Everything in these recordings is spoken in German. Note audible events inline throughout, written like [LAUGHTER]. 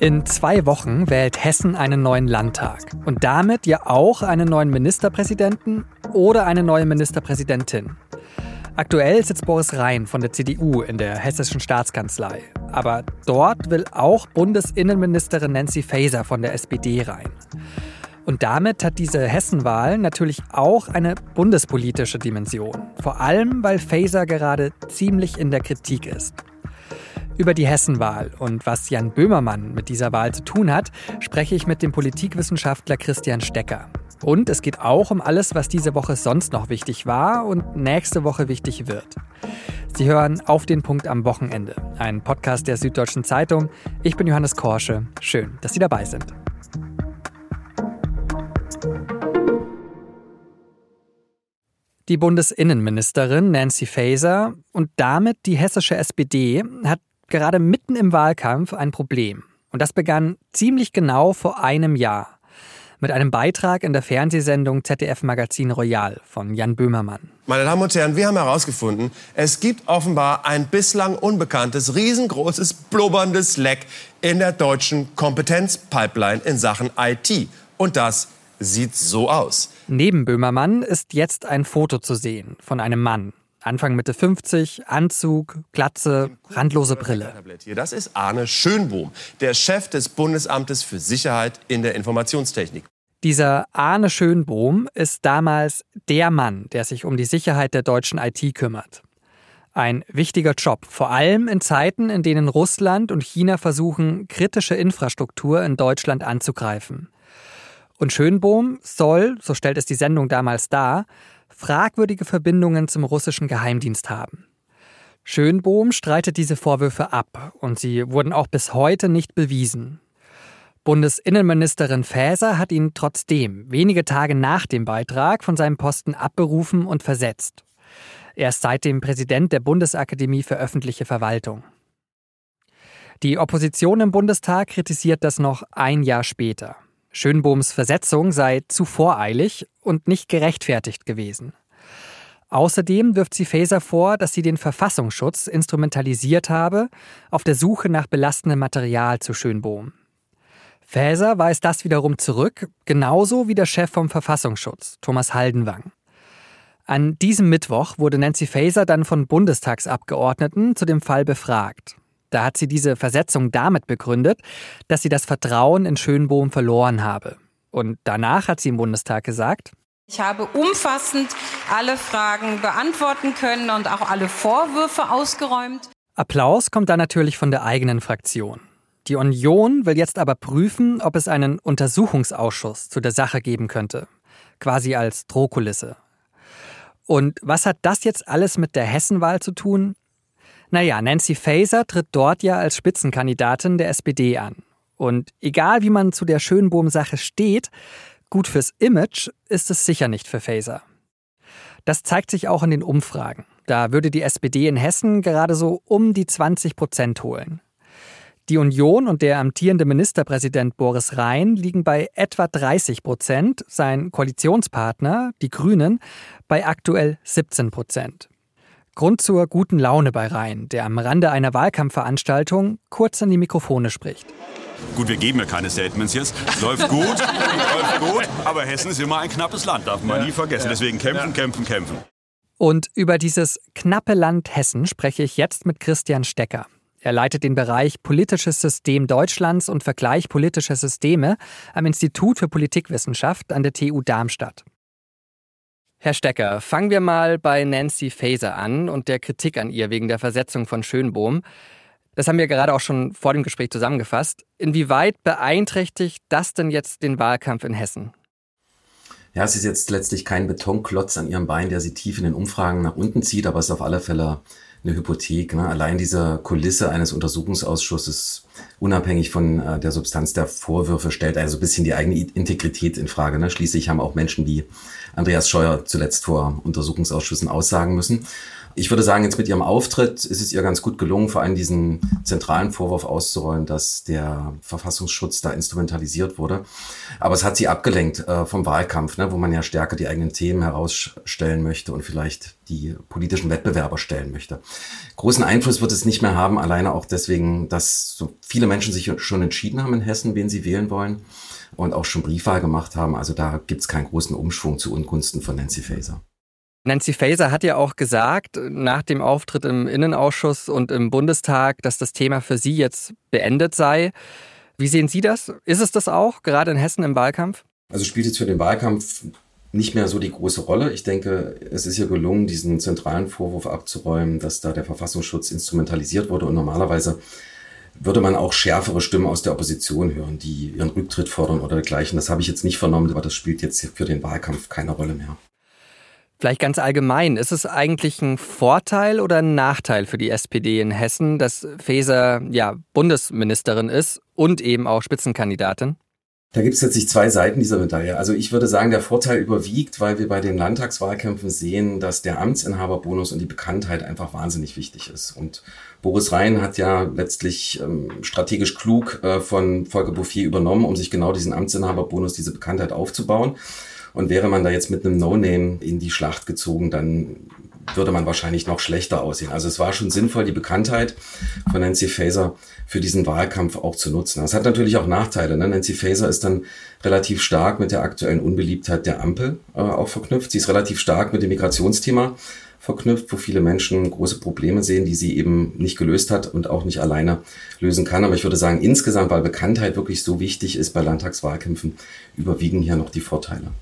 In zwei Wochen wählt Hessen einen neuen Landtag und damit ja auch einen neuen Ministerpräsidenten oder eine neue Ministerpräsidentin. Aktuell sitzt Boris Rhein von der CDU in der hessischen Staatskanzlei. Aber dort will auch Bundesinnenministerin Nancy Faeser von der SPD rein. Und damit hat diese Hessenwahl natürlich auch eine bundespolitische Dimension. Vor allem, weil Faeser gerade ziemlich in der Kritik ist. Über die Hessenwahl und was Jan Böhmermann mit dieser Wahl zu tun hat, spreche ich mit dem Politikwissenschaftler Christian Stecker. Und es geht auch um alles, was diese Woche sonst noch wichtig war und nächste Woche wichtig wird. Sie hören auf den Punkt am Wochenende, ein Podcast der Süddeutschen Zeitung. Ich bin Johannes Korsche. Schön, dass Sie dabei sind. Die Bundesinnenministerin Nancy Faeser und damit die hessische SPD hat gerade mitten im Wahlkampf ein Problem. Und das begann ziemlich genau vor einem Jahr mit einem Beitrag in der Fernsehsendung ZDF Magazin Royal von Jan Böhmermann. Meine Damen und Herren, wir haben herausgefunden, es gibt offenbar ein bislang unbekanntes, riesengroßes, blubberndes Leck in der deutschen Kompetenzpipeline in Sachen IT. Und das sieht so aus. Neben Böhmermann ist jetzt ein Foto zu sehen von einem Mann. Anfang Mitte 50, Anzug, Glatze, randlose Brille. Das ist Arne Schönbohm, der Chef des Bundesamtes für Sicherheit in der Informationstechnik. Dieser Arne Schönbohm ist damals der Mann, der sich um die Sicherheit der deutschen IT kümmert. Ein wichtiger Job, vor allem in Zeiten, in denen Russland und China versuchen, kritische Infrastruktur in Deutschland anzugreifen. Und Schönbohm soll, so stellt es die Sendung damals dar, fragwürdige Verbindungen zum russischen Geheimdienst haben. Schönbohm streitet diese Vorwürfe ab und sie wurden auch bis heute nicht bewiesen. Bundesinnenministerin Faeser hat ihn trotzdem wenige Tage nach dem Beitrag von seinem Posten abberufen und versetzt. Er ist seitdem Präsident der Bundesakademie für öffentliche Verwaltung. Die Opposition im Bundestag kritisiert das noch ein Jahr später. Schönbohms Versetzung sei zu voreilig und nicht gerechtfertigt gewesen. Außerdem wirft sie Faeser vor, dass sie den Verfassungsschutz instrumentalisiert habe, auf der Suche nach belastendem Material zu Schönbohm. Faeser weist das wiederum zurück, genauso wie der Chef vom Verfassungsschutz, Thomas Haldenwang. An diesem Mittwoch wurde Nancy Faeser dann von Bundestagsabgeordneten zu dem Fall befragt. Da hat sie diese Versetzung damit begründet, dass sie das Vertrauen in Schönbohm verloren habe. Und danach hat sie im Bundestag gesagt, ich habe umfassend alle Fragen beantworten können und auch alle Vorwürfe ausgeräumt. Applaus kommt da natürlich von der eigenen Fraktion. Die Union will jetzt aber prüfen, ob es einen Untersuchungsausschuss zu der Sache geben könnte. Quasi als Drohkulisse. Und was hat das jetzt alles mit der Hessenwahl zu tun? Naja, Nancy Faeser tritt dort ja als Spitzenkandidatin der SPD an. Und egal wie man zu der Schönbohm-Sache steht, gut fürs Image ist es sicher nicht für Faeser. Das zeigt sich auch in den Umfragen. Da würde die SPD in Hessen gerade so um die 20 Prozent holen. Die Union und der amtierende Ministerpräsident Boris Rhein liegen bei etwa 30 Prozent, sein Koalitionspartner, die Grünen, bei aktuell 17 Prozent. Grund zur guten Laune bei Rhein, der am Rande einer Wahlkampfveranstaltung kurz an die Mikrofone spricht. Gut, wir geben ja keine Statements jetzt. Läuft gut, [LAUGHS] läuft gut, aber Hessen ist immer ein knappes Land, darf man ja, nie vergessen. Ja. Deswegen kämpfen, ja. kämpfen, kämpfen. Und über dieses knappe Land Hessen spreche ich jetzt mit Christian Stecker. Er leitet den Bereich Politisches System Deutschlands und Vergleich politischer Systeme am Institut für Politikwissenschaft an der TU Darmstadt. Herr Stecker, fangen wir mal bei Nancy Faeser an und der Kritik an ihr wegen der Versetzung von Schönbohm. Das haben wir gerade auch schon vor dem Gespräch zusammengefasst. Inwieweit beeinträchtigt das denn jetzt den Wahlkampf in Hessen? Ja, es ist jetzt letztlich kein Betonklotz an ihrem Bein, der sie tief in den Umfragen nach unten zieht, aber es ist auf alle Fälle eine Hypothek. Ne? Allein diese Kulisse eines Untersuchungsausschusses, unabhängig von äh, der Substanz der Vorwürfe, stellt also ein bisschen die eigene Integrität in Frage. Ne? Schließlich haben auch Menschen wie Andreas Scheuer zuletzt vor Untersuchungsausschüssen aussagen müssen. Ich würde sagen, jetzt mit ihrem Auftritt ist es ihr ganz gut gelungen, vor allem diesen zentralen Vorwurf auszuräumen, dass der Verfassungsschutz da instrumentalisiert wurde. Aber es hat sie abgelenkt äh, vom Wahlkampf, ne, wo man ja stärker die eigenen Themen herausstellen möchte und vielleicht die politischen Wettbewerber stellen möchte. Großen Einfluss wird es nicht mehr haben, alleine auch deswegen, dass so viele Menschen sich schon entschieden haben in Hessen, wen sie wählen wollen und auch schon Briefwahl gemacht haben. Also da gibt es keinen großen Umschwung zu Ungunsten von Nancy Faeser. Nancy Faeser hat ja auch gesagt, nach dem Auftritt im Innenausschuss und im Bundestag, dass das Thema für sie jetzt beendet sei. Wie sehen Sie das? Ist es das auch, gerade in Hessen im Wahlkampf? Also spielt jetzt für den Wahlkampf nicht mehr so die große Rolle. Ich denke, es ist ja gelungen, diesen zentralen Vorwurf abzuräumen, dass da der Verfassungsschutz instrumentalisiert wurde und normalerweise würde man auch schärfere Stimmen aus der Opposition hören, die ihren Rücktritt fordern oder dergleichen. Das habe ich jetzt nicht vernommen, aber das spielt jetzt für den Wahlkampf keine Rolle mehr. Vielleicht ganz allgemein, ist es eigentlich ein Vorteil oder ein Nachteil für die SPD in Hessen, dass Faeser ja Bundesministerin ist und eben auch Spitzenkandidatin? Da gibt es letztlich zwei Seiten dieser Medaille. Also ich würde sagen, der Vorteil überwiegt, weil wir bei den Landtagswahlkämpfen sehen, dass der Amtsinhaberbonus und die Bekanntheit einfach wahnsinnig wichtig ist. Und Boris Rhein hat ja letztlich ähm, strategisch klug äh, von Volker Bouffier übernommen, um sich genau diesen Amtsinhaberbonus, diese Bekanntheit aufzubauen. Und wäre man da jetzt mit einem No-Name in die Schlacht gezogen, dann würde man wahrscheinlich noch schlechter aussehen. Also es war schon sinnvoll, die Bekanntheit von Nancy Faeser für diesen Wahlkampf auch zu nutzen. Das hat natürlich auch Nachteile. Ne? Nancy Faeser ist dann relativ stark mit der aktuellen Unbeliebtheit der Ampel äh, auch verknüpft. Sie ist relativ stark mit dem Migrationsthema verknüpft, wo viele Menschen große Probleme sehen, die sie eben nicht gelöst hat und auch nicht alleine lösen kann. Aber ich würde sagen, insgesamt, weil Bekanntheit wirklich so wichtig ist bei Landtagswahlkämpfen, überwiegen hier noch die Vorteile.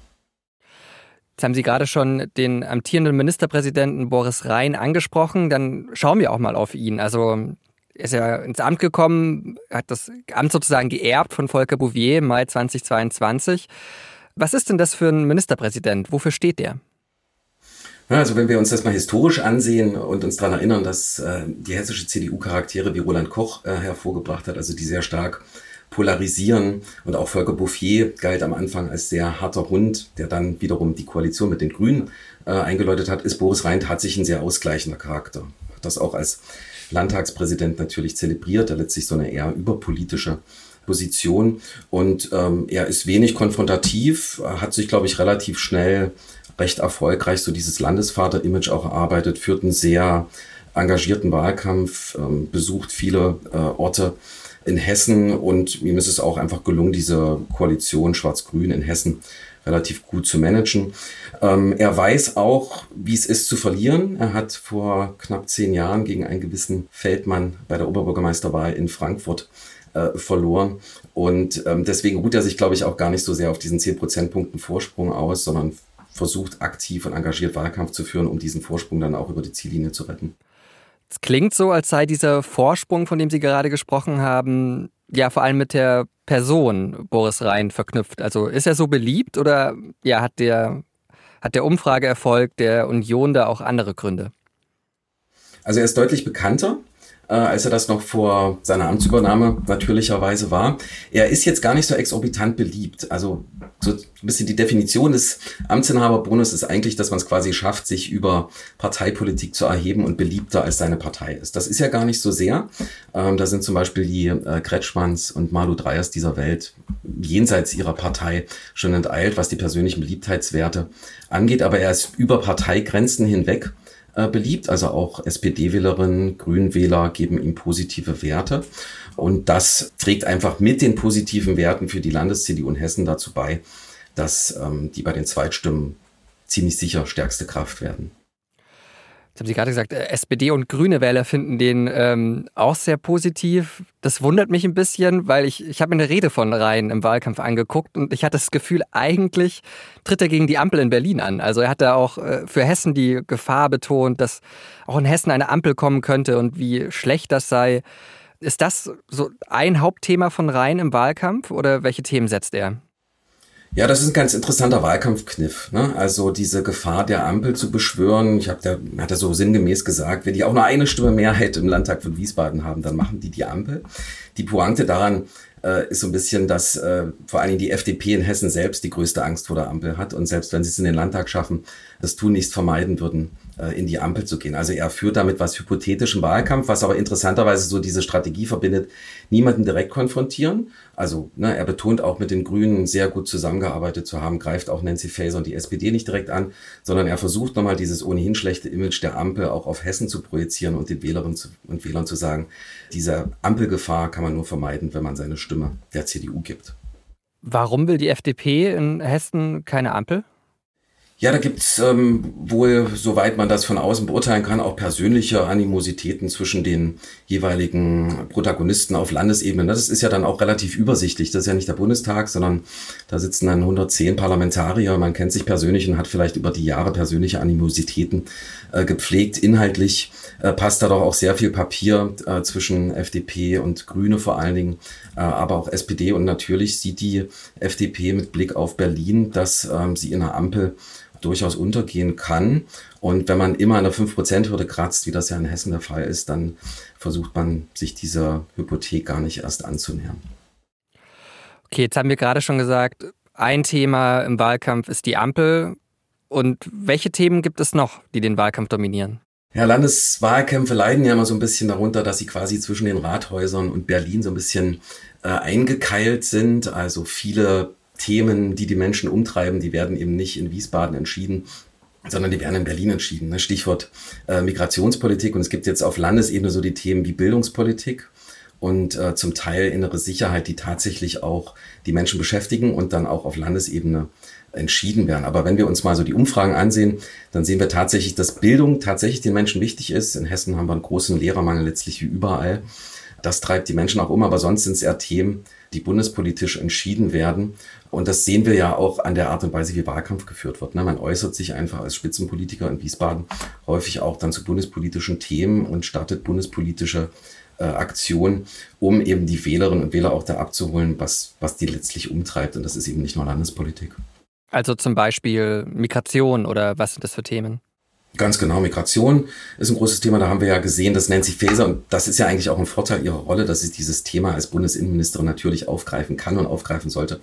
Jetzt haben Sie gerade schon den amtierenden Ministerpräsidenten Boris Rhein angesprochen. Dann schauen wir auch mal auf ihn. Also er ist ja ins Amt gekommen, hat das Amt sozusagen geerbt von Volker Bouvier im Mai 2022. Was ist denn das für ein Ministerpräsident? Wofür steht der? Also wenn wir uns das mal historisch ansehen und uns daran erinnern, dass äh, die hessische CDU Charaktere wie Roland Koch äh, hervorgebracht hat, also die sehr stark polarisieren. Und auch Volker Bouffier galt am Anfang als sehr harter Hund, der dann wiederum die Koalition mit den Grünen äh, eingeläutet hat, ist Boris Rhein tatsächlich ein sehr ausgleichender Charakter. Hat das auch als Landtagspräsident natürlich zelebriert, er letztlich so eine eher überpolitische Position. Und ähm, er ist wenig konfrontativ, hat sich, glaube ich, relativ schnell recht erfolgreich so dieses Landesvater-Image auch erarbeitet, führt einen sehr engagierten Wahlkampf, ähm, besucht viele äh, Orte in Hessen und ihm ist es auch einfach gelungen, diese Koalition Schwarz-Grün in Hessen relativ gut zu managen. Ähm, er weiß auch, wie es ist zu verlieren. Er hat vor knapp zehn Jahren gegen einen gewissen Feldmann bei der Oberbürgermeisterwahl in Frankfurt äh, verloren. Und ähm, deswegen ruht er sich, glaube ich, auch gar nicht so sehr auf diesen zehn Prozentpunkten Vorsprung aus, sondern versucht aktiv und engagiert Wahlkampf zu führen, um diesen Vorsprung dann auch über die Ziellinie zu retten. Es klingt so, als sei dieser Vorsprung, von dem Sie gerade gesprochen haben, ja vor allem mit der Person Boris Rhein verknüpft. Also ist er so beliebt oder ja, hat der, hat der Umfrageerfolg der Union da auch andere Gründe? Also er ist deutlich bekannter äh, als er das noch vor seiner Amtsübernahme natürlicherweise war. Er ist jetzt gar nicht so exorbitant beliebt. Also so ein bisschen die Definition des Amtsinhaberbonus ist eigentlich, dass man es quasi schafft, sich über Parteipolitik zu erheben und beliebter als seine Partei ist. Das ist ja gar nicht so sehr. Ähm, da sind zum Beispiel die äh, Kretschmanns und Malu Dreyers dieser Welt jenseits ihrer Partei schon enteilt, was die persönlichen Beliebtheitswerte angeht. Aber er ist über Parteigrenzen hinweg äh, beliebt. Also auch SPD-Wählerinnen, Grünwähler geben ihm positive Werte. Und das trägt einfach mit den positiven Werten für die Landes-CDU in Hessen dazu bei, dass ähm, die bei den Zweitstimmen ziemlich sicher stärkste Kraft werden. Haben Sie gerade gesagt, äh, SPD und grüne Wähler finden den ähm, auch sehr positiv. Das wundert mich ein bisschen, weil ich, ich habe mir eine Rede von Rhein im Wahlkampf angeguckt und ich hatte das Gefühl, eigentlich tritt er gegen die Ampel in Berlin an. Also er hat da auch äh, für Hessen die Gefahr betont, dass auch in Hessen eine Ampel kommen könnte und wie schlecht das sei. Ist das so ein Hauptthema von Rhein im Wahlkampf oder welche Themen setzt er? Ja, das ist ein ganz interessanter Wahlkampfkniff. Ne? Also diese Gefahr der Ampel zu beschwören. Ich habe da hat er so sinngemäß gesagt, wenn die auch nur eine Stimme Mehrheit im Landtag von Wiesbaden haben, dann machen die die Ampel. Die Pointe daran äh, ist so ein bisschen, dass äh, vor allen Dingen die FDP in Hessen selbst die größte Angst vor der Ampel hat und selbst wenn sie es in den Landtag schaffen, das tun nicht vermeiden würden, in die Ampel zu gehen. Also er führt damit was hypothetischen Wahlkampf, was aber interessanterweise so diese Strategie verbindet, niemanden direkt konfrontieren. Also ne, er betont auch mit den Grünen sehr gut zusammengearbeitet zu haben, greift auch Nancy Faeser und die SPD nicht direkt an, sondern er versucht nochmal dieses ohnehin schlechte Image der Ampel auch auf Hessen zu projizieren und den Wählerinnen und Wählern zu sagen, diese Ampelgefahr kann man nur vermeiden, wenn man seine Stimme der CDU gibt. Warum will die FDP in Hessen keine Ampel? Ja, da gibt's ähm, wohl, soweit man das von außen beurteilen kann, auch persönliche Animositäten zwischen den jeweiligen Protagonisten auf Landesebene. Das ist ja dann auch relativ übersichtlich. Das ist ja nicht der Bundestag, sondern da sitzen dann 110 Parlamentarier. Man kennt sich persönlich und hat vielleicht über die Jahre persönliche Animositäten äh, gepflegt. Inhaltlich äh, passt da doch auch sehr viel Papier äh, zwischen FDP und Grüne vor allen Dingen, aber auch SPD. Und natürlich sieht die FDP mit Blick auf Berlin, dass ähm, sie in der Ampel durchaus untergehen kann. Und wenn man immer an der 5%-Hürde kratzt, wie das ja in Hessen der Fall ist, dann versucht man sich dieser Hypothek gar nicht erst anzunähern. Okay, jetzt haben wir gerade schon gesagt, ein Thema im Wahlkampf ist die Ampel. Und welche Themen gibt es noch, die den Wahlkampf dominieren? Ja, Landeswahlkämpfe leiden ja immer so ein bisschen darunter, dass sie quasi zwischen den Rathäusern und Berlin so ein bisschen äh, eingekeilt sind. Also viele Themen, die die Menschen umtreiben, die werden eben nicht in Wiesbaden entschieden, sondern die werden in Berlin entschieden. Ne? Stichwort äh, Migrationspolitik. Und es gibt jetzt auf Landesebene so die Themen wie Bildungspolitik und äh, zum Teil innere Sicherheit, die tatsächlich auch die Menschen beschäftigen und dann auch auf Landesebene entschieden werden. Aber wenn wir uns mal so die Umfragen ansehen, dann sehen wir tatsächlich, dass Bildung tatsächlich den Menschen wichtig ist. In Hessen haben wir einen großen Lehrermangel letztlich wie überall. Das treibt die Menschen auch um, aber sonst sind es eher Themen, die bundespolitisch entschieden werden. Und das sehen wir ja auch an der Art und Weise, wie Wahlkampf geführt wird. Ne? Man äußert sich einfach als Spitzenpolitiker in Wiesbaden häufig auch dann zu bundespolitischen Themen und startet bundespolitische äh, Aktionen, um eben die Wählerinnen und Wähler auch da abzuholen, was, was die letztlich umtreibt. Und das ist eben nicht nur Landespolitik. Also zum Beispiel Migration oder was sind das für Themen? Ganz genau, Migration ist ein großes Thema. Da haben wir ja gesehen, dass Nancy Faeser, und das ist ja eigentlich auch ein Vorteil ihrer Rolle, dass sie dieses Thema als Bundesinnenministerin natürlich aufgreifen kann und aufgreifen sollte,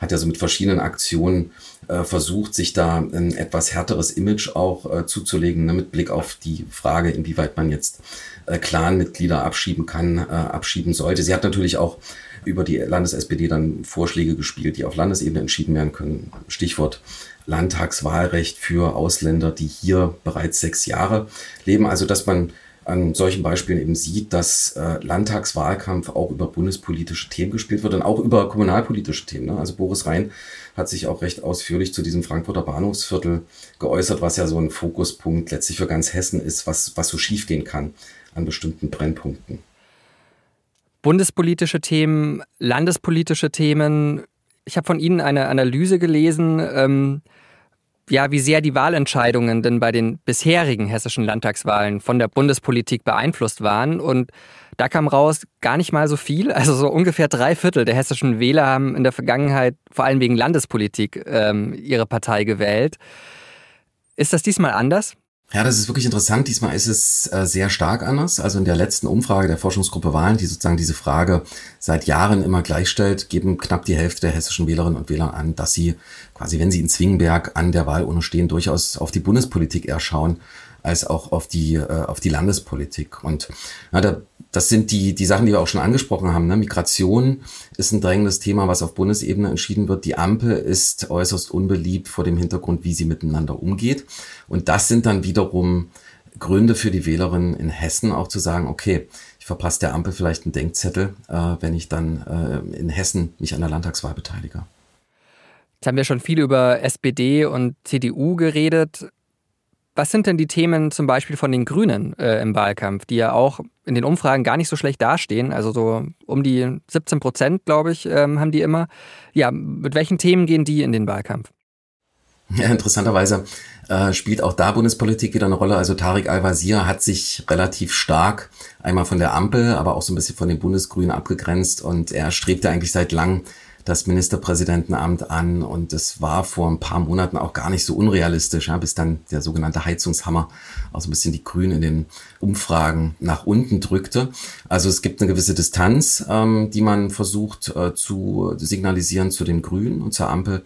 hat ja so mit verschiedenen Aktionen äh, versucht, sich da ein etwas härteres Image auch äh, zuzulegen, ne, mit Blick auf die Frage, inwieweit man jetzt äh, Clanmitglieder abschieben kann, äh, abschieben sollte. Sie hat natürlich auch über die Landes-SPD dann Vorschläge gespielt, die auf Landesebene entschieden werden können. Stichwort Landtagswahlrecht für Ausländer, die hier bereits sechs Jahre leben. Also dass man an solchen Beispielen eben sieht, dass äh, Landtagswahlkampf auch über bundespolitische Themen gespielt wird und auch über kommunalpolitische Themen. Ne? Also Boris Rhein hat sich auch recht ausführlich zu diesem Frankfurter Bahnhofsviertel geäußert, was ja so ein Fokuspunkt letztlich für ganz Hessen ist, was, was so schiefgehen kann an bestimmten Brennpunkten. Bundespolitische Themen, landespolitische Themen, ich habe von Ihnen eine Analyse gelesen, ähm, ja, wie sehr die Wahlentscheidungen denn bei den bisherigen hessischen Landtagswahlen von der Bundespolitik beeinflusst waren. Und da kam raus, gar nicht mal so viel. Also so ungefähr drei Viertel der hessischen Wähler haben in der Vergangenheit vor allem wegen Landespolitik ähm, ihre Partei gewählt. Ist das diesmal anders? Ja, das ist wirklich interessant. Diesmal ist es äh, sehr stark anders. Also in der letzten Umfrage der Forschungsgruppe Wahlen, die sozusagen diese Frage seit Jahren immer gleichstellt, geben knapp die Hälfte der hessischen Wählerinnen und Wähler an, dass sie quasi, wenn sie in Zwingenberg an der Wahlurne stehen, durchaus auf die Bundespolitik eher schauen als auch auf die, äh, auf die Landespolitik. Und na, da, das sind die, die Sachen, die wir auch schon angesprochen haben. Ne? Migration ist ein drängendes Thema, was auf Bundesebene entschieden wird. Die Ampel ist äußerst unbeliebt vor dem Hintergrund, wie sie miteinander umgeht. Und das sind dann wiederum Gründe für die Wählerinnen in Hessen auch zu sagen, okay, ich verpasse der Ampel vielleicht einen Denkzettel, äh, wenn ich dann äh, in Hessen mich an der Landtagswahl beteilige. Jetzt haben wir schon viel über SPD und CDU geredet. Was sind denn die Themen zum Beispiel von den Grünen äh, im Wahlkampf, die ja auch in den Umfragen gar nicht so schlecht dastehen? Also so um die 17 Prozent, glaube ich, ähm, haben die immer. Ja, mit welchen Themen gehen die in den Wahlkampf? Ja, interessanterweise äh, spielt auch da Bundespolitik wieder eine Rolle. Also Tarek Al-Wazir hat sich relativ stark einmal von der Ampel, aber auch so ein bisschen von den Bundesgrünen abgegrenzt und er strebte eigentlich seit langem das Ministerpräsidentenamt an und es war vor ein paar Monaten auch gar nicht so unrealistisch, ja, bis dann der sogenannte Heizungshammer auch so ein bisschen die Grünen in den Umfragen nach unten drückte. Also es gibt eine gewisse Distanz, ähm, die man versucht äh, zu signalisieren zu den Grünen und zur Ampel.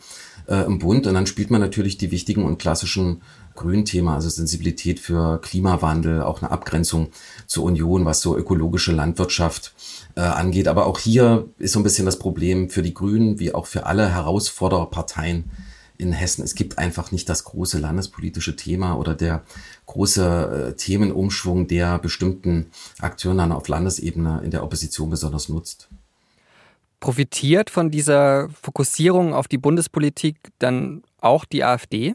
äh, im Bund. Und dann spielt man natürlich die wichtigen und klassischen Grünthema, also Sensibilität für Klimawandel, auch eine Abgrenzung zur Union, was so ökologische Landwirtschaft äh, angeht. Aber auch hier ist so ein bisschen das Problem für die Grünen wie auch für alle Herausfordererparteien in Hessen. Es gibt einfach nicht das große landespolitische Thema oder der große äh, Themenumschwung, der bestimmten Akteuren dann auf Landesebene in der Opposition besonders nutzt. Profitiert von dieser Fokussierung auf die Bundespolitik dann auch die AfD?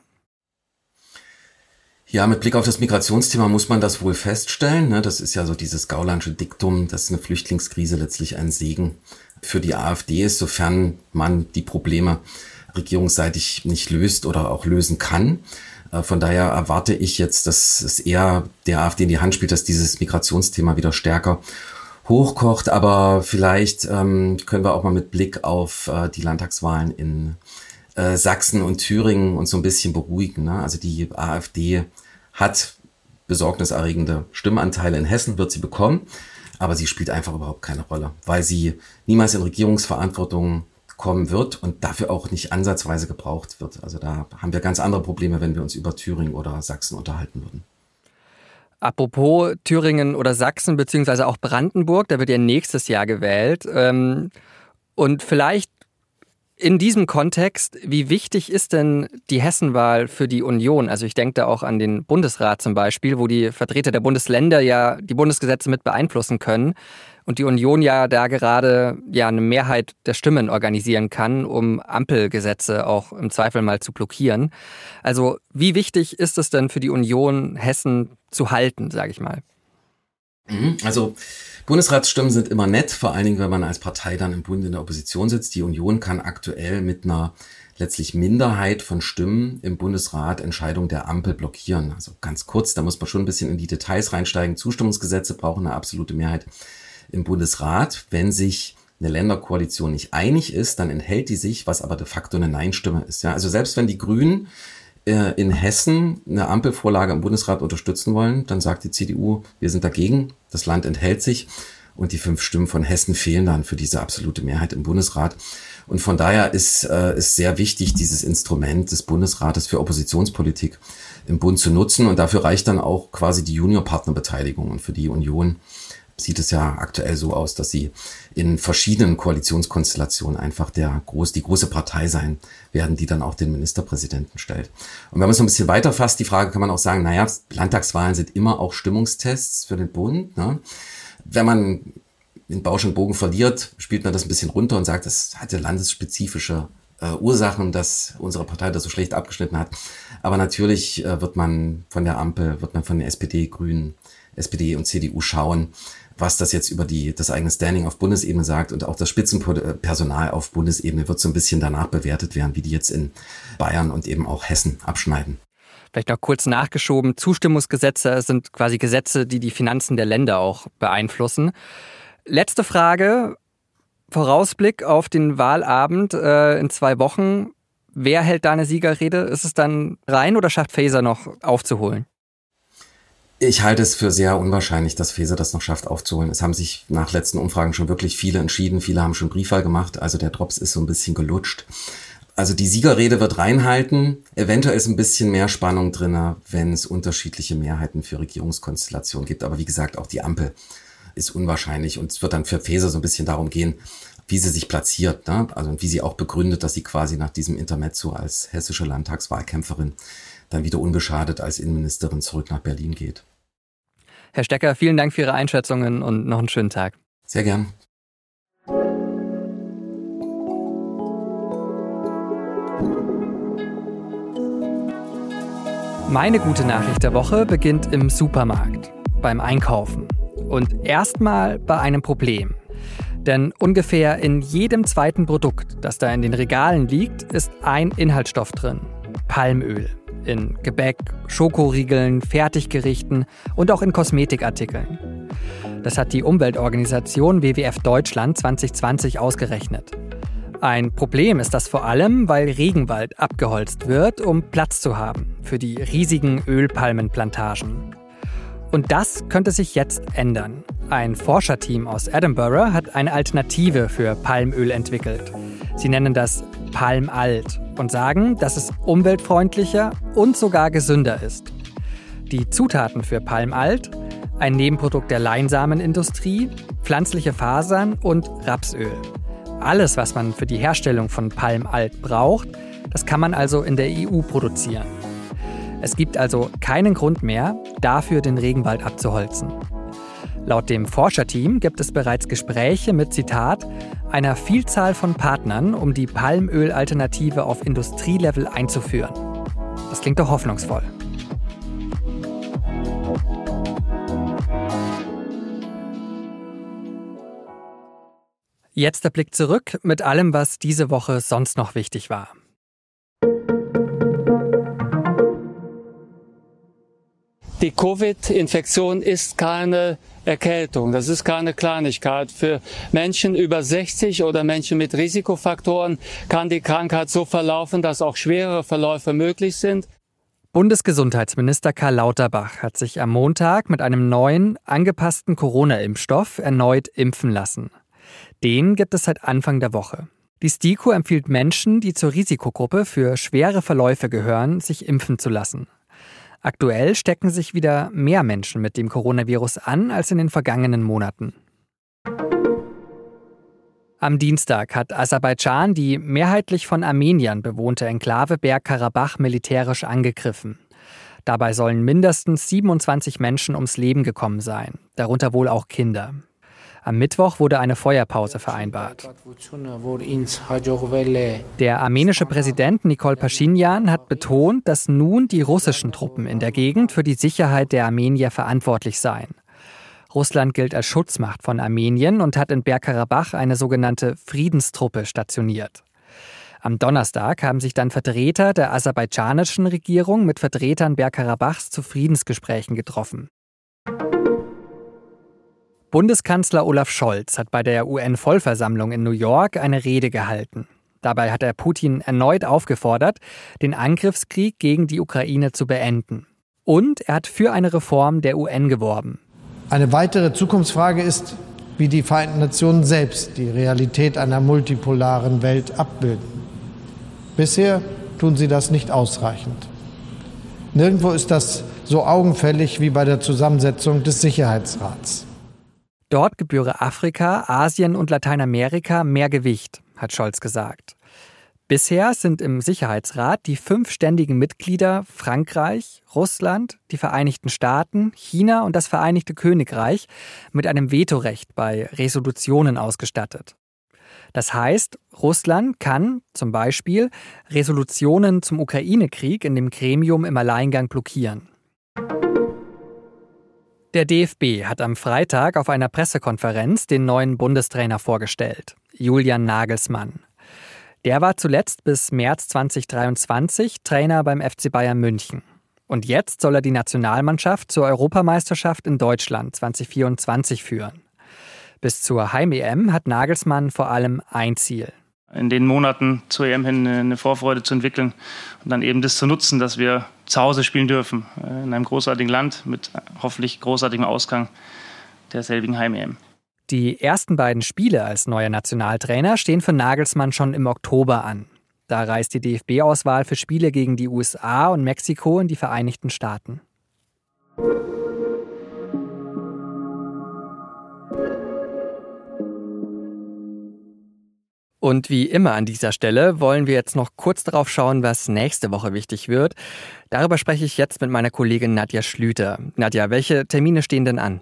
Ja, mit Blick auf das Migrationsthema muss man das wohl feststellen. Ne? Das ist ja so dieses gaulandsche Diktum, dass eine Flüchtlingskrise letztlich ein Segen für die AfD ist, sofern man die Probleme regierungsseitig nicht löst oder auch lösen kann. Äh, von daher erwarte ich jetzt, dass es eher der AfD in die Hand spielt, dass dieses Migrationsthema wieder stärker hochkocht. Aber vielleicht ähm, können wir auch mal mit Blick auf äh, die Landtagswahlen in äh, Sachsen und Thüringen uns so ein bisschen beruhigen. Ne? Also die AfD hat besorgniserregende Stimmanteile in Hessen, wird sie bekommen, aber sie spielt einfach überhaupt keine Rolle, weil sie niemals in Regierungsverantwortung kommen wird und dafür auch nicht ansatzweise gebraucht wird. Also da haben wir ganz andere Probleme, wenn wir uns über Thüringen oder Sachsen unterhalten würden. Apropos Thüringen oder Sachsen, beziehungsweise auch Brandenburg, da wird ja nächstes Jahr gewählt. Ähm, und vielleicht in diesem Kontext, wie wichtig ist denn die Hessenwahl für die Union? Also ich denke da auch an den Bundesrat zum Beispiel, wo die Vertreter der Bundesländer ja die Bundesgesetze mit beeinflussen können und die Union ja da gerade ja eine Mehrheit der Stimmen organisieren kann, um Ampelgesetze auch im Zweifel mal zu blockieren. Also wie wichtig ist es denn für die Union, Hessen zu halten, sage ich mal? Mhm. Also Bundesratsstimmen sind immer nett, vor allen Dingen, wenn man als Partei dann im Bund in der Opposition sitzt. Die Union kann aktuell mit einer letztlich Minderheit von Stimmen im Bundesrat Entscheidungen der Ampel blockieren. Also ganz kurz, da muss man schon ein bisschen in die Details reinsteigen. Zustimmungsgesetze brauchen eine absolute Mehrheit im Bundesrat. Wenn sich eine Länderkoalition nicht einig ist, dann enthält die sich, was aber de facto eine Nein-Stimme ist. Ja, also selbst wenn die Grünen äh, in Hessen eine Ampelvorlage im Bundesrat unterstützen wollen, dann sagt die CDU, wir sind dagegen, das Land enthält sich und die fünf Stimmen von Hessen fehlen dann für diese absolute Mehrheit im Bundesrat. Und von daher ist, äh, ist sehr wichtig, dieses Instrument des Bundesrates für Oppositionspolitik im Bund zu nutzen. Und dafür reicht dann auch quasi die Juniorpartnerbeteiligung. Und für die Union sieht es ja aktuell so aus, dass sie in verschiedenen Koalitionskonstellationen einfach der groß, die große Partei sein werden, die dann auch den Ministerpräsidenten stellt. Und wenn man es so ein bisschen weiter fasst, die Frage kann man auch sagen, naja, Landtagswahlen sind immer auch Stimmungstests für den Bund. Ne? Wenn man in Bausch und Bogen verliert, spielt man das ein bisschen runter und sagt, das hatte landesspezifische äh, Ursachen, dass unsere Partei das so schlecht abgeschnitten hat. Aber natürlich äh, wird man von der Ampel, wird man von der SPD, Grünen, SPD und CDU schauen, was das jetzt über die, das eigene Standing auf Bundesebene sagt und auch das Spitzenpersonal auf Bundesebene wird so ein bisschen danach bewertet werden, wie die jetzt in Bayern und eben auch Hessen abschneiden. Vielleicht noch kurz nachgeschoben, Zustimmungsgesetze sind quasi Gesetze, die die Finanzen der Länder auch beeinflussen. Letzte Frage, Vorausblick auf den Wahlabend äh, in zwei Wochen. Wer hält da eine Siegerrede? Ist es dann rein oder schafft Faser noch aufzuholen? Ich halte es für sehr unwahrscheinlich, dass Feser das noch schafft aufzuholen. Es haben sich nach letzten Umfragen schon wirklich viele entschieden. Viele haben schon Briefwahl gemacht. Also der Drops ist so ein bisschen gelutscht. Also die Siegerrede wird reinhalten. Eventuell ist ein bisschen mehr Spannung drin, wenn es unterschiedliche Mehrheiten für Regierungskonstellationen gibt. Aber wie gesagt, auch die Ampel ist unwahrscheinlich. Und es wird dann für Feser so ein bisschen darum gehen, wie sie sich platziert. Ne? Also wie sie auch begründet, dass sie quasi nach diesem Intermezzo als hessische Landtagswahlkämpferin dann wieder unbeschadet als Innenministerin zurück nach Berlin geht. Herr Stecker, vielen Dank für Ihre Einschätzungen und noch einen schönen Tag. Sehr gern. Meine gute Nachricht der Woche beginnt im Supermarkt, beim Einkaufen. Und erstmal bei einem Problem. Denn ungefähr in jedem zweiten Produkt, das da in den Regalen liegt, ist ein Inhaltsstoff drin. Palmöl in Gebäck, Schokoriegeln, Fertiggerichten und auch in Kosmetikartikeln. Das hat die Umweltorganisation WWF Deutschland 2020 ausgerechnet. Ein Problem ist das vor allem, weil Regenwald abgeholzt wird, um Platz zu haben für die riesigen Ölpalmenplantagen. Und das könnte sich jetzt ändern. Ein Forscherteam aus Edinburgh hat eine Alternative für Palmöl entwickelt. Sie nennen das Palmalt und sagen, dass es umweltfreundlicher und sogar gesünder ist. Die Zutaten für Palmalt, ein Nebenprodukt der Leinsamenindustrie, pflanzliche Fasern und Rapsöl. Alles, was man für die Herstellung von Palmalt braucht, das kann man also in der EU produzieren. Es gibt also keinen Grund mehr, dafür den Regenwald abzuholzen. Laut dem Forscherteam gibt es bereits Gespräche mit Zitat einer Vielzahl von Partnern, um die Palmölalternative auf Industrielevel einzuführen. Das klingt doch hoffnungsvoll. Jetzt der Blick zurück mit allem, was diese Woche sonst noch wichtig war. Die Covid-Infektion ist keine Erkältung. Das ist keine Kleinigkeit. Für Menschen über 60 oder Menschen mit Risikofaktoren kann die Krankheit so verlaufen, dass auch schwere Verläufe möglich sind. Bundesgesundheitsminister Karl Lauterbach hat sich am Montag mit einem neuen, angepassten Corona-Impfstoff erneut impfen lassen. Den gibt es seit Anfang der Woche. Die STIKO empfiehlt Menschen, die zur Risikogruppe für schwere Verläufe gehören, sich impfen zu lassen. Aktuell stecken sich wieder mehr Menschen mit dem Coronavirus an als in den vergangenen Monaten. Am Dienstag hat Aserbaidschan die mehrheitlich von Armeniern bewohnte Enklave Bergkarabach militärisch angegriffen. Dabei sollen mindestens 27 Menschen ums Leben gekommen sein, darunter wohl auch Kinder. Am Mittwoch wurde eine Feuerpause vereinbart. Der armenische Präsident Nikol Pashinyan hat betont, dass nun die russischen Truppen in der Gegend für die Sicherheit der Armenier verantwortlich seien. Russland gilt als Schutzmacht von Armenien und hat in Bergkarabach eine sogenannte Friedenstruppe stationiert. Am Donnerstag haben sich dann Vertreter der aserbaidschanischen Regierung mit Vertretern Bergkarabachs zu Friedensgesprächen getroffen. Bundeskanzler Olaf Scholz hat bei der UN-Vollversammlung in New York eine Rede gehalten. Dabei hat er Putin erneut aufgefordert, den Angriffskrieg gegen die Ukraine zu beenden. Und er hat für eine Reform der UN geworben. Eine weitere Zukunftsfrage ist, wie die Vereinten Nationen selbst die Realität einer multipolaren Welt abbilden. Bisher tun sie das nicht ausreichend. Nirgendwo ist das so augenfällig wie bei der Zusammensetzung des Sicherheitsrats. Dort gebühre Afrika, Asien und Lateinamerika mehr Gewicht, hat Scholz gesagt. Bisher sind im Sicherheitsrat die fünf ständigen Mitglieder Frankreich, Russland, die Vereinigten Staaten, China und das Vereinigte Königreich mit einem Vetorecht bei Resolutionen ausgestattet. Das heißt, Russland kann zum Beispiel Resolutionen zum Ukraine-Krieg in dem Gremium im Alleingang blockieren. Der DFB hat am Freitag auf einer Pressekonferenz den neuen Bundestrainer vorgestellt, Julian Nagelsmann. Der war zuletzt bis März 2023 Trainer beim FC Bayern München. Und jetzt soll er die Nationalmannschaft zur Europameisterschaft in Deutschland 2024 führen. Bis zur Heim-EM hat Nagelsmann vor allem ein Ziel. In den Monaten zur EM hin eine Vorfreude zu entwickeln und dann eben das zu nutzen, dass wir zu Hause spielen dürfen. Äh, in einem großartigen Land mit hoffentlich großartigem Ausgang der selbigen Heim-EM. Die ersten beiden Spiele als neuer Nationaltrainer stehen für Nagelsmann schon im Oktober an. Da reist die DFB-Auswahl für Spiele gegen die USA und Mexiko in die Vereinigten Staaten. Und wie immer an dieser Stelle wollen wir jetzt noch kurz darauf schauen, was nächste Woche wichtig wird. Darüber spreche ich jetzt mit meiner Kollegin Nadja Schlüter. Nadja, welche Termine stehen denn an?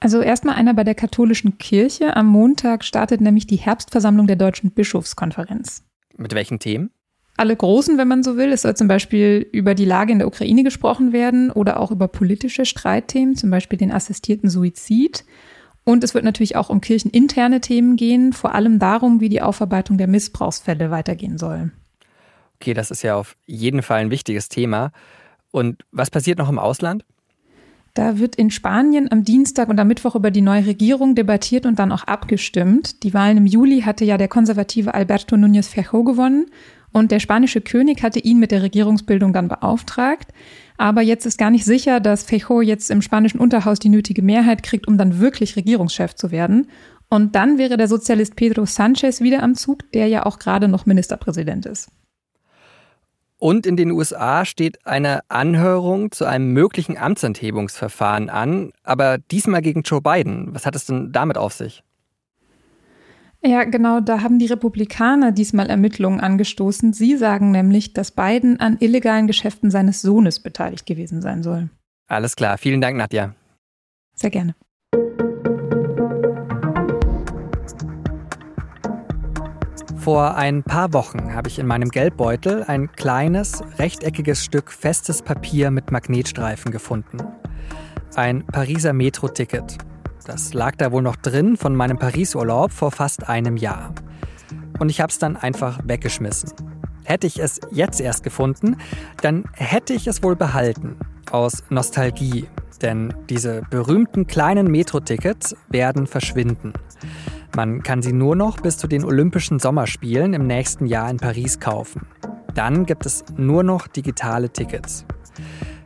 Also erstmal einer bei der katholischen Kirche. Am Montag startet nämlich die Herbstversammlung der Deutschen Bischofskonferenz. Mit welchen Themen? Alle großen, wenn man so will. Es soll zum Beispiel über die Lage in der Ukraine gesprochen werden oder auch über politische Streitthemen, zum Beispiel den assistierten Suizid. Und es wird natürlich auch um kircheninterne Themen gehen, vor allem darum, wie die Aufarbeitung der Missbrauchsfälle weitergehen soll. Okay, das ist ja auf jeden Fall ein wichtiges Thema. Und was passiert noch im Ausland? Da wird in Spanien am Dienstag und am Mittwoch über die neue Regierung debattiert und dann auch abgestimmt. Die Wahlen im Juli hatte ja der konservative Alberto Núñez Feijóo gewonnen und der spanische König hatte ihn mit der Regierungsbildung dann beauftragt. Aber jetzt ist gar nicht sicher, dass Fejo jetzt im spanischen Unterhaus die nötige Mehrheit kriegt, um dann wirklich Regierungschef zu werden. Und dann wäre der Sozialist Pedro Sanchez wieder am Zug, der ja auch gerade noch Ministerpräsident ist. Und in den USA steht eine Anhörung zu einem möglichen Amtsenthebungsverfahren an, aber diesmal gegen Joe Biden. Was hat es denn damit auf sich? Ja, genau, da haben die Republikaner diesmal Ermittlungen angestoßen. Sie sagen nämlich, dass Biden an illegalen Geschäften seines Sohnes beteiligt gewesen sein soll. Alles klar, vielen Dank, Nadja. Sehr gerne. Vor ein paar Wochen habe ich in meinem Geldbeutel ein kleines, rechteckiges Stück festes Papier mit Magnetstreifen gefunden. Ein Pariser Metro-Ticket. Das lag da wohl noch drin von meinem Paris-Urlaub vor fast einem Jahr. Und ich habe es dann einfach weggeschmissen. Hätte ich es jetzt erst gefunden, dann hätte ich es wohl behalten. Aus Nostalgie. Denn diese berühmten kleinen Metro-Tickets werden verschwinden. Man kann sie nur noch bis zu den Olympischen Sommerspielen im nächsten Jahr in Paris kaufen. Dann gibt es nur noch digitale Tickets.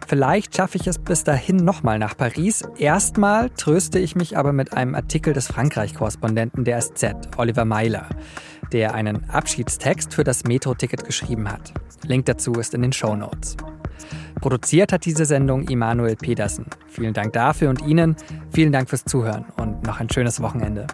Vielleicht schaffe ich es bis dahin nochmal nach Paris. Erstmal tröste ich mich aber mit einem Artikel des Frankreich-Korrespondenten der SZ, Oliver Meiler, der einen Abschiedstext für das Metro-Ticket geschrieben hat. Link dazu ist in den Show Notes. Produziert hat diese Sendung Immanuel Pedersen. Vielen Dank dafür und Ihnen. Vielen Dank fürs Zuhören und noch ein schönes Wochenende.